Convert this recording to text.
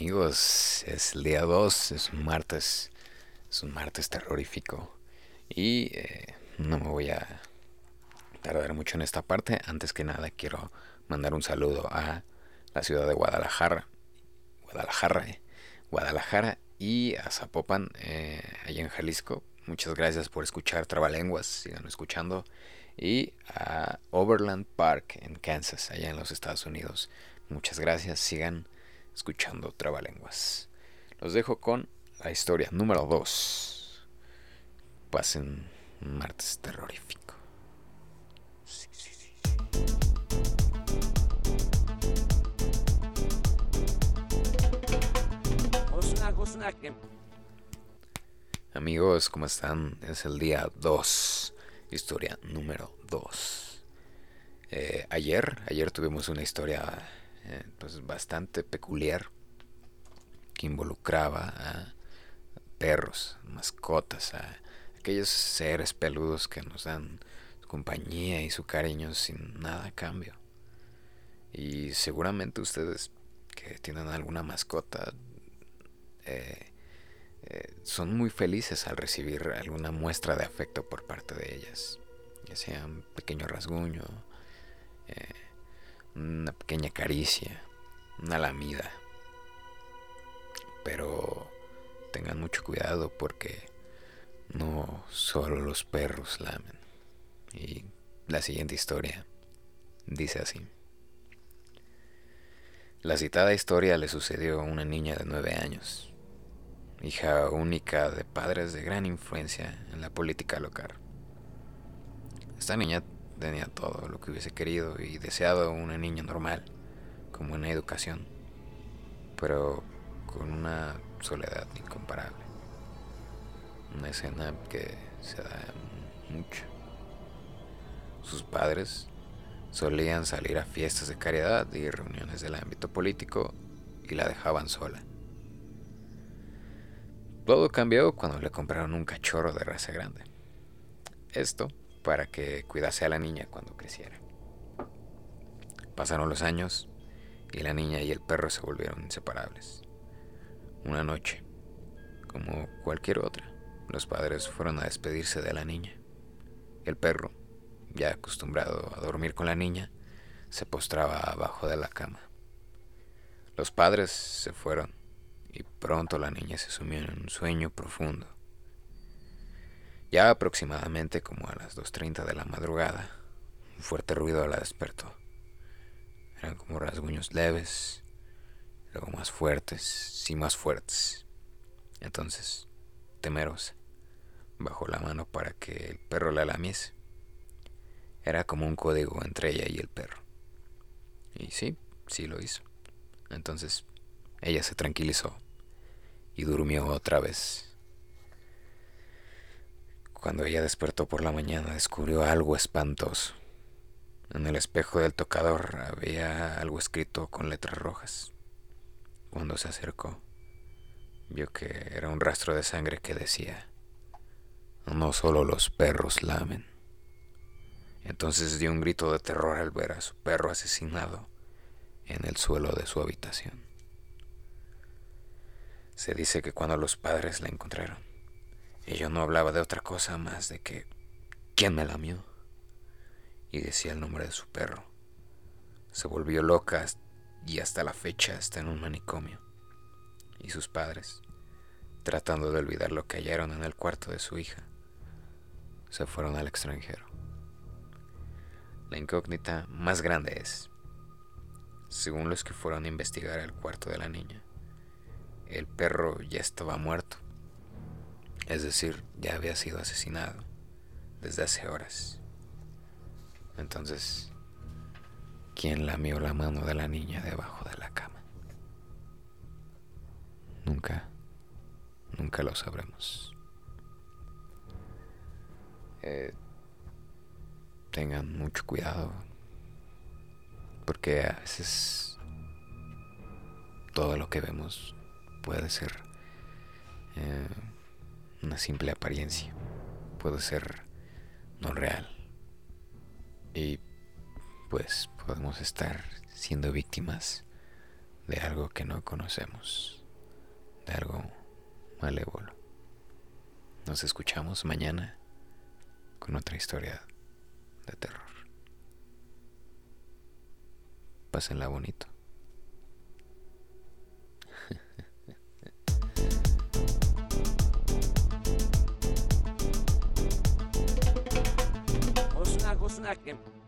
Amigos, es día 2, es un martes, es un martes terrorífico y eh, no me voy a tardar mucho en esta parte. Antes que nada quiero mandar un saludo a la ciudad de Guadalajara, Guadalajara, eh, Guadalajara y a Zapopan, eh, allá en Jalisco. Muchas gracias por escuchar Trabalenguas, sigan escuchando. Y a Overland Park en Kansas, allá en los Estados Unidos. Muchas gracias, sigan escuchando Trabalenguas. Los dejo con la historia número 2. Pasen un martes terrorífico. Amigos, ¿cómo están? Es el día 2. Historia número 2. Eh, ayer, ayer tuvimos una historia eh, pues bastante peculiar que involucraba a perros, mascotas, a aquellos seres peludos que nos dan su compañía y su cariño sin nada a cambio. Y seguramente ustedes que tienen alguna mascota eh, eh, son muy felices al recibir alguna muestra de afecto por parte de ellas, ya sea un pequeño rasguño, una pequeña caricia, una lamida. Pero tengan mucho cuidado porque no solo los perros lamen. Y la siguiente historia dice así. La citada historia le sucedió a una niña de nueve años, hija única de padres de gran influencia en la política local. Esta niña tenía todo lo que hubiese querido y deseado una niña normal, con buena educación, pero con una soledad incomparable. Una escena que se da mucho. Sus padres solían salir a fiestas de caridad y reuniones del ámbito político y la dejaban sola. Todo cambió cuando le compraron un cachorro de raza grande. Esto para que cuidase a la niña cuando creciera. Pasaron los años y la niña y el perro se volvieron inseparables. Una noche, como cualquier otra, los padres fueron a despedirse de la niña. El perro, ya acostumbrado a dormir con la niña, se postraba abajo de la cama. Los padres se fueron y pronto la niña se sumió en un sueño profundo. Ya aproximadamente como a las 2.30 de la madrugada, un fuerte ruido la despertó. Eran como rasguños leves, luego más fuertes y más fuertes. Entonces, temerosa, bajó la mano para que el perro la lamiese. Era como un código entre ella y el perro. Y sí, sí lo hizo. Entonces, ella se tranquilizó y durmió otra vez cuando ella despertó por la mañana descubrió algo espantoso. En el espejo del tocador había algo escrito con letras rojas. Cuando se acercó, vio que era un rastro de sangre que decía, no solo los perros lamen. Entonces dio un grito de terror al ver a su perro asesinado en el suelo de su habitación. Se dice que cuando los padres la encontraron, ella no hablaba de otra cosa más de que ¿quién me lamió? Y decía el nombre de su perro. Se volvió loca y hasta la fecha está en un manicomio. Y sus padres, tratando de olvidar lo que hallaron en el cuarto de su hija, se fueron al extranjero. La incógnita más grande es, según los que fueron a investigar el cuarto de la niña, el perro ya estaba muerto es decir, ya había sido asesinado desde hace horas. Entonces, ¿quién lamió la mano de la niña debajo de la cama? Nunca, nunca lo sabremos. Eh, tengan mucho cuidado, porque a veces todo lo que vemos puede ser eh, una simple apariencia. Puede ser no real. Y pues podemos estar siendo víctimas de algo que no conocemos, de algo malévolo. Nos escuchamos mañana con otra historia de terror. Pásenla bonito. second